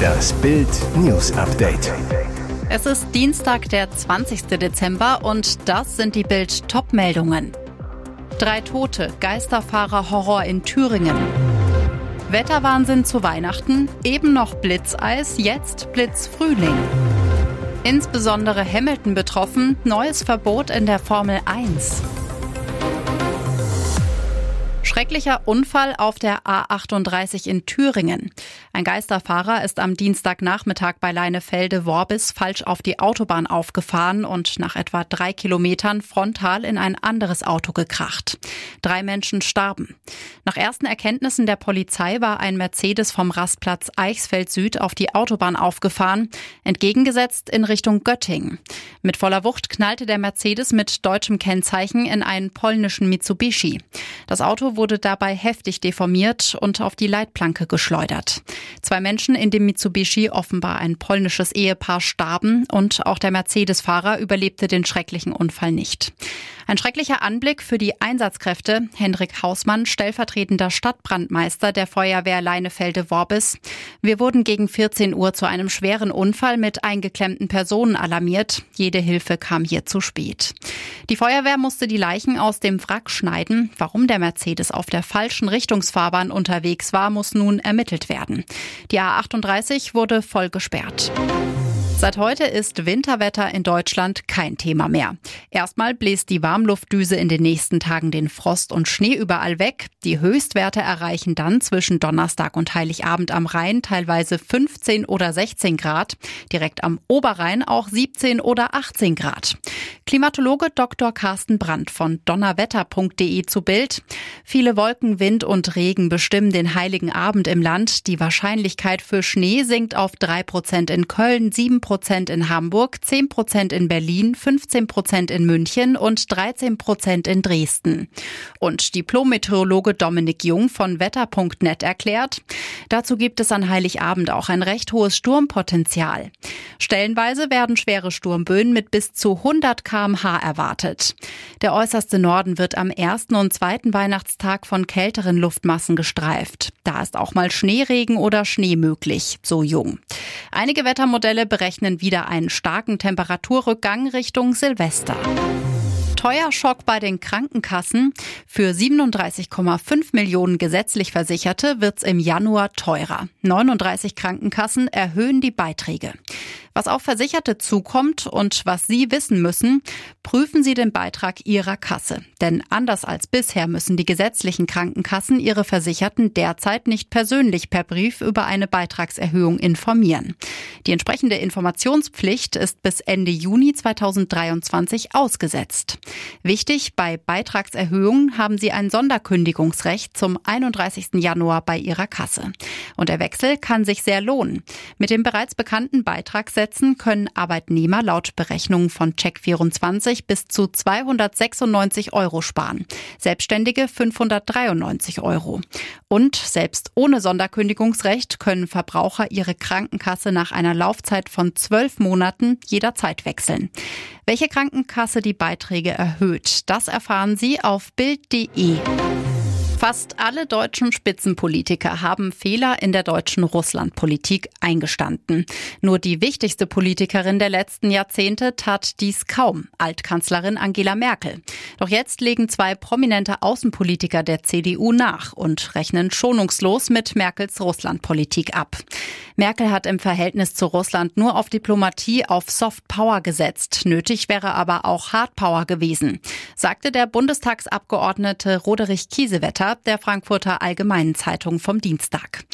Das Bild News Update. Es ist Dienstag, der 20. Dezember und das sind die Bild Topmeldungen. Drei Tote, Geisterfahrer Horror in Thüringen. Wetterwahnsinn zu Weihnachten, eben noch Blitzeis, jetzt Blitzfrühling. Insbesondere Hamilton betroffen, neues Verbot in der Formel 1. Schrecklicher Unfall auf der A38 in Thüringen. Ein Geisterfahrer ist am Dienstagnachmittag bei Leinefelde-Worbis falsch auf die Autobahn aufgefahren und nach etwa drei Kilometern frontal in ein anderes Auto gekracht. Drei Menschen starben. Nach ersten Erkenntnissen der Polizei war ein Mercedes vom Rastplatz Eichsfeld Süd auf die Autobahn aufgefahren, entgegengesetzt in Richtung Göttingen. Mit voller Wucht knallte der Mercedes mit deutschem Kennzeichen in einen polnischen Mitsubishi. Das Auto wurde dabei heftig deformiert und auf die Leitplanke geschleudert. Zwei Menschen in dem Mitsubishi, offenbar ein polnisches Ehepaar, starben und auch der Mercedes-Fahrer überlebte den schrecklichen Unfall nicht. Ein schrecklicher Anblick für die Einsatzkräfte. Hendrik Hausmann, stellvertretender Stadtbrandmeister der Feuerwehr Leinefelde-Worbis. Wir wurden gegen 14 Uhr zu einem schweren Unfall mit eingeklemmten Personen alarmiert. Jede Hilfe kam hier zu spät. Die Feuerwehr musste die Leichen aus dem Wrack schneiden. Warum der Mercedes auf der falschen Richtungsfahrbahn unterwegs war, muss nun ermittelt werden. Die A38 wurde voll gesperrt. Seit heute ist Winterwetter in Deutschland kein Thema mehr. Erstmal bläst die Warmluftdüse in den nächsten Tagen den Frost und Schnee überall weg. Die Höchstwerte erreichen dann zwischen Donnerstag und Heiligabend am Rhein teilweise 15 oder 16 Grad, direkt am Oberrhein auch 17 oder 18 Grad. Klimatologe Dr. Carsten Brandt von donnerwetter.de zu Bild. Viele Wolken, Wind und Regen bestimmen den heiligen Abend im Land. Die Wahrscheinlichkeit für Schnee sinkt auf 3 Prozent in Köln, 7 Prozent in Hamburg, 10 Prozent in Berlin, 15 Prozent in München und 13 Prozent in Dresden. Und Diplom-Meteorologe Dominik Jung von wetter.net erklärt, dazu gibt es an Heiligabend auch ein recht hohes Sturmpotenzial. Stellenweise werden schwere Sturmböen mit bis zu 100 kmh erwartet. Der äußerste Norden wird am ersten und zweiten Weihnachtstag von kälteren Luftmassen gestreift. Da ist auch mal Schneeregen oder Schnee möglich, so Jung. Einige Wettermodelle berechnen verzeichnen wieder einen starken Temperaturrückgang Richtung Silvester. Teuer Schock bei den Krankenkassen. Für 37,5 Millionen gesetzlich Versicherte wird's im Januar teurer. 39 Krankenkassen erhöhen die Beiträge. Was auf Versicherte zukommt und was Sie wissen müssen, prüfen Sie den Beitrag Ihrer Kasse. Denn anders als bisher müssen die gesetzlichen Krankenkassen ihre Versicherten derzeit nicht persönlich per Brief über eine Beitragserhöhung informieren. Die entsprechende Informationspflicht ist bis Ende Juni 2023 ausgesetzt. Wichtig, bei Beitragserhöhungen haben Sie ein Sonderkündigungsrecht zum 31. Januar bei Ihrer Kasse. Und der Wechsel kann sich sehr lohnen. Mit dem bereits bekannten Beitragssätzen können Arbeitnehmer laut Berechnungen von Check24 bis zu 296 Euro sparen. Selbstständige 593 Euro. Und selbst ohne Sonderkündigungsrecht können Verbraucher ihre Krankenkasse nach einer Laufzeit von zwölf Monaten jederzeit wechseln. Welche Krankenkasse die Beiträge erhöht, das erfahren Sie auf Bild.de. Fast alle deutschen Spitzenpolitiker haben Fehler in der deutschen Russlandpolitik eingestanden. Nur die wichtigste Politikerin der letzten Jahrzehnte tat dies kaum, Altkanzlerin Angela Merkel. Doch jetzt legen zwei prominente Außenpolitiker der CDU nach und rechnen schonungslos mit Merkels Russlandpolitik ab. Merkel hat im Verhältnis zu Russland nur auf Diplomatie auf Soft Power gesetzt. Nötig wäre aber auch Hard Power gewesen, sagte der Bundestagsabgeordnete Roderich Kiesewetter der Frankfurter Allgemeinen Zeitung vom Dienstag.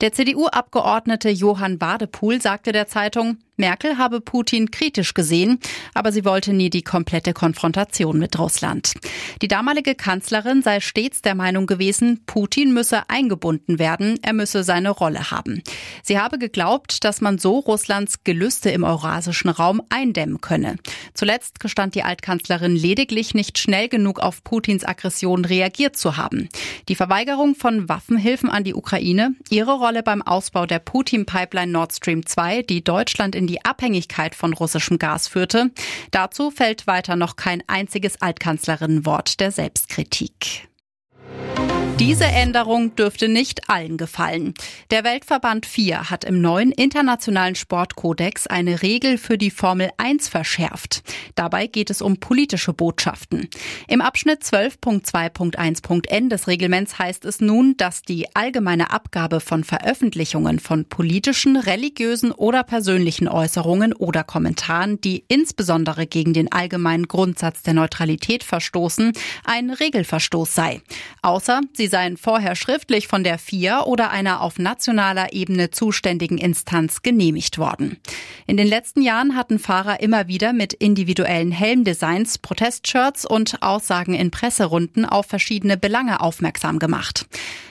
Der CDU-Abgeordnete Johann Wadepool sagte der Zeitung, Merkel habe Putin kritisch gesehen, aber sie wollte nie die komplette Konfrontation mit Russland. Die damalige Kanzlerin sei stets der Meinung gewesen, Putin müsse eingebunden werden, er müsse seine Rolle haben. Sie habe geglaubt, dass man so Russlands Gelüste im eurasischen Raum eindämmen könne. Zuletzt gestand die Altkanzlerin lediglich nicht schnell genug auf Putins Aggression reagiert zu haben. Die Verweigerung von Waffenhilfen an die Ukraine, ihre Rolle beim Ausbau der Putin-Pipeline Nord Stream 2, die Deutschland in die Abhängigkeit von russischem Gas führte. Dazu fällt weiter noch kein einziges Altkanzlerinnenwort der Selbstkritik. Diese Änderung dürfte nicht allen gefallen. Der Weltverband 4 hat im neuen internationalen Sportkodex eine Regel für die Formel 1 verschärft. Dabei geht es um politische Botschaften. Im Abschnitt 12.2.1.n des Reglements heißt es nun, dass die allgemeine Abgabe von Veröffentlichungen von politischen, religiösen oder persönlichen Äußerungen oder Kommentaren, die insbesondere gegen den allgemeinen Grundsatz der Neutralität verstoßen, ein Regelverstoß sei. Außer sie Sie seien vorher schriftlich von der FIA oder einer auf nationaler Ebene zuständigen Instanz genehmigt worden. In den letzten Jahren hatten Fahrer immer wieder mit individuellen Helmdesigns, Protestshirts und Aussagen in Presserunden auf verschiedene Belange aufmerksam gemacht.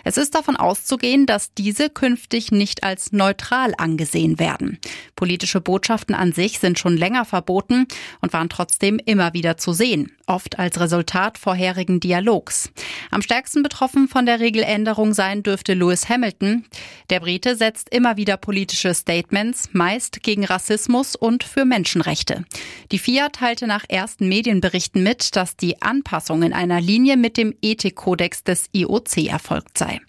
Es ist davon auszugehen, dass diese künftig nicht als neutral angesehen werden. Politische Botschaften an sich sind schon länger verboten und waren trotzdem immer wieder zu sehen, oft als Resultat vorherigen Dialogs. Am stärksten betroffen von der Regeländerung sein dürfte Lewis Hamilton. Der Brite setzt immer wieder politische Statements, meist gegen Rassismus und für Menschenrechte. Die FIA teilte nach ersten Medienberichten mit, dass die Anpassung in einer Linie mit dem Ethikkodex des IOC erfolgt sei.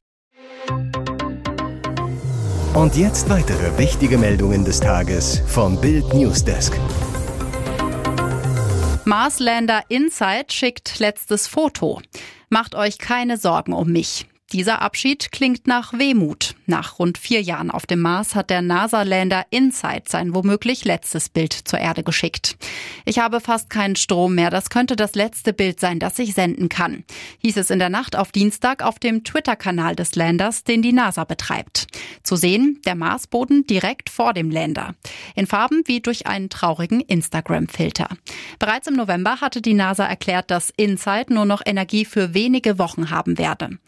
Und jetzt weitere wichtige Meldungen des Tages vom Bild Newsdesk. Marslander Insight schickt letztes Foto. Macht euch keine Sorgen um mich. Dieser Abschied klingt nach Wehmut. Nach rund vier Jahren auf dem Mars hat der NASA-Lander InSight sein womöglich letztes Bild zur Erde geschickt. Ich habe fast keinen Strom mehr. Das könnte das letzte Bild sein, das ich senden kann, hieß es in der Nacht auf Dienstag auf dem Twitter-Kanal des Landers, den die NASA betreibt. Zu sehen, der Marsboden direkt vor dem Lander. In Farben wie durch einen traurigen Instagram-Filter. Bereits im November hatte die NASA erklärt, dass InSight nur noch Energie für wenige Wochen haben werde.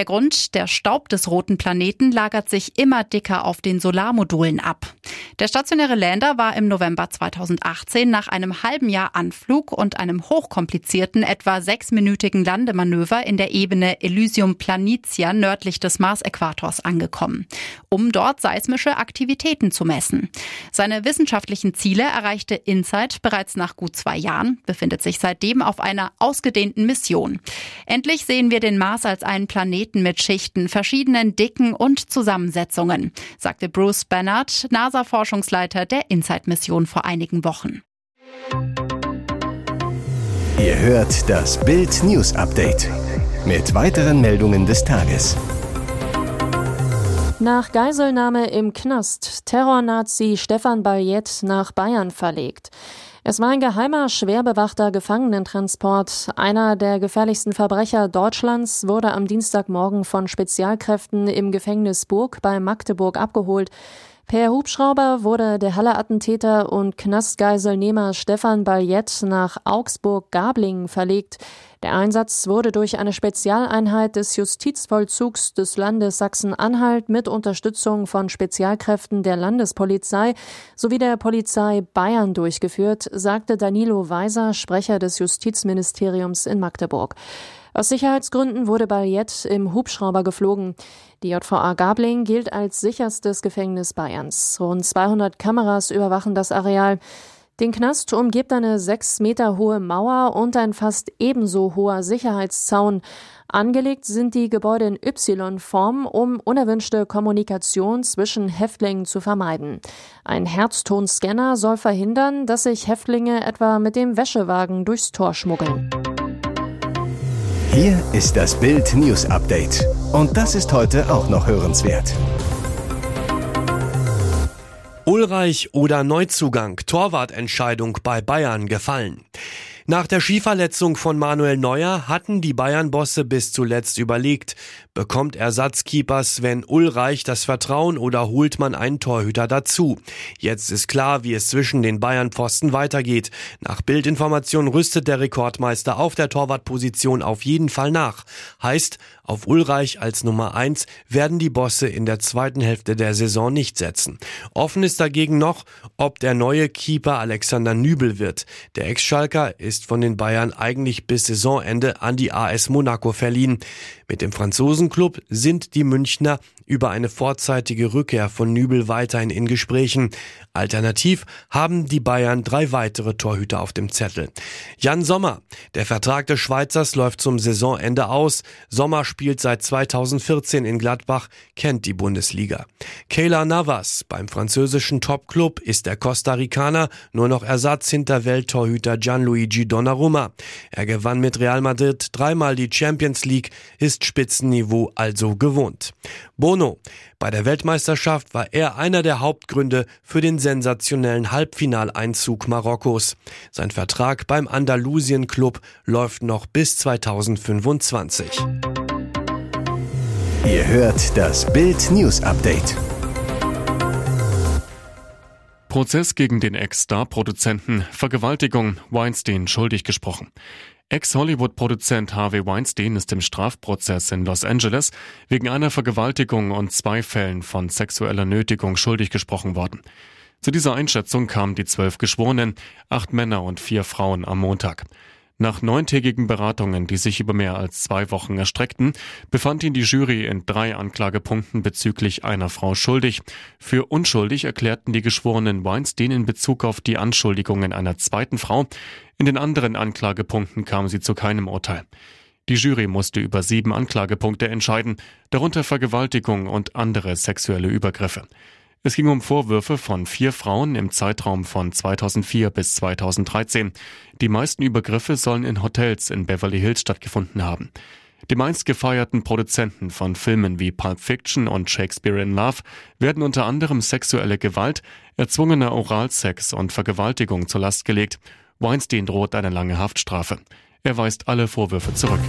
Der Grund, der Staub des roten Planeten lagert sich immer dicker auf den Solarmodulen ab. Der stationäre Lander war im November 2018 nach einem halben Jahr Anflug und einem hochkomplizierten, etwa sechsminütigen Landemanöver in der Ebene Elysium Planitia nördlich des Mars-Äquators angekommen, um dort seismische Aktivitäten zu messen. Seine wissenschaftlichen Ziele erreichte InSight bereits nach gut zwei Jahren, befindet sich seitdem auf einer ausgedehnten Mission. Endlich sehen wir den Mars als einen Planeten, mit Schichten, verschiedenen Dicken und Zusammensetzungen, sagte Bruce Bernard, NASA-Forschungsleiter der InSight-Mission vor einigen Wochen. Ihr hört das Bild News Update mit weiteren Meldungen des Tages. Nach Geiselnahme im Knast, Terrornazi Stefan Bayet nach Bayern verlegt. Es war ein geheimer, schwer bewachter Gefangenentransport. Einer der gefährlichsten Verbrecher Deutschlands wurde am Dienstagmorgen von Spezialkräften im Gefängnis Burg bei Magdeburg abgeholt. Per Hubschrauber wurde der Halle-Attentäter und Knastgeiselnehmer Stefan Baljet nach Augsburg-Gablingen verlegt. Der Einsatz wurde durch eine Spezialeinheit des Justizvollzugs des Landes Sachsen-Anhalt mit Unterstützung von Spezialkräften der Landespolizei sowie der Polizei Bayern durchgeführt, sagte Danilo Weiser, Sprecher des Justizministeriums in Magdeburg. Aus Sicherheitsgründen wurde Ballet im Hubschrauber geflogen. Die JVA Gabling gilt als sicherstes Gefängnis Bayerns. Rund 200 Kameras überwachen das Areal. Den Knast umgibt eine sechs Meter hohe Mauer und ein fast ebenso hoher Sicherheitszaun. Angelegt sind die Gebäude in Y-Form, um unerwünschte Kommunikation zwischen Häftlingen zu vermeiden. Ein Herztonscanner soll verhindern, dass sich Häftlinge etwa mit dem Wäschewagen durchs Tor schmuggeln. Hier ist das Bild News Update. Und das ist heute auch noch hörenswert. Ulreich oder Neuzugang, Torwartentscheidung bei Bayern gefallen. Nach der Skiverletzung von Manuel Neuer hatten die Bayern-Bosse bis zuletzt überlegt, bekommt Ersatzkeeper Sven Ulreich das Vertrauen oder holt man einen Torhüter dazu? Jetzt ist klar, wie es zwischen den Bayern-Pfosten weitergeht. Nach Bildinformation rüstet der Rekordmeister auf der Torwartposition auf jeden Fall nach. Heißt, auf Ulreich als Nummer eins werden die Bosse in der zweiten Hälfte der Saison nicht setzen. Offen ist dagegen noch, ob der neue Keeper Alexander Nübel wird. Der Ex-Schalker ist von den Bayern eigentlich bis Saisonende an die AS Monaco verliehen. Mit dem Franzosenclub sind die Münchner über eine vorzeitige Rückkehr von Nübel weiterhin in Gesprächen. Alternativ haben die Bayern drei weitere Torhüter auf dem Zettel. Jan Sommer. Der Vertrag des Schweizers läuft zum Saisonende aus. Sommer spielt seit 2014 in Gladbach, kennt die Bundesliga. Kayla Navas beim französischen Topclub ist der Costa Ricaner nur noch Ersatz hinter Welttorhüter Gianluigi Donnarumma. Er gewann mit Real Madrid dreimal die Champions League, ist Spitzenniveau also gewohnt. Bono. Bei der Weltmeisterschaft war er einer der Hauptgründe für den sensationellen Halbfinaleinzug Marokkos. Sein Vertrag beim Andalusien Club läuft noch bis 2025. Ihr hört das Bild News Update. Prozess gegen den Ex-Star-Produzenten Vergewaltigung Weinstein schuldig gesprochen. Ex-Hollywood-Produzent Harvey Weinstein ist im Strafprozess in Los Angeles wegen einer Vergewaltigung und zwei Fällen von sexueller Nötigung schuldig gesprochen worden. Zu dieser Einschätzung kamen die zwölf Geschworenen, acht Männer und vier Frauen am Montag. Nach neuntägigen Beratungen, die sich über mehr als zwei Wochen erstreckten, befand ihn die Jury in drei Anklagepunkten bezüglich einer Frau schuldig. Für unschuldig erklärten die Geschworenen Weinstein in Bezug auf die Anschuldigungen einer zweiten Frau. In den anderen Anklagepunkten kam sie zu keinem Urteil. Die Jury musste über sieben Anklagepunkte entscheiden, darunter Vergewaltigung und andere sexuelle Übergriffe. Es ging um Vorwürfe von vier Frauen im Zeitraum von 2004 bis 2013. Die meisten Übergriffe sollen in Hotels in Beverly Hills stattgefunden haben. Die meist gefeierten Produzenten von Filmen wie Pulp Fiction und Shakespeare in Love werden unter anderem sexuelle Gewalt, erzwungener Oralsex und Vergewaltigung zur Last gelegt. Weinstein droht eine lange Haftstrafe. Er weist alle Vorwürfe zurück.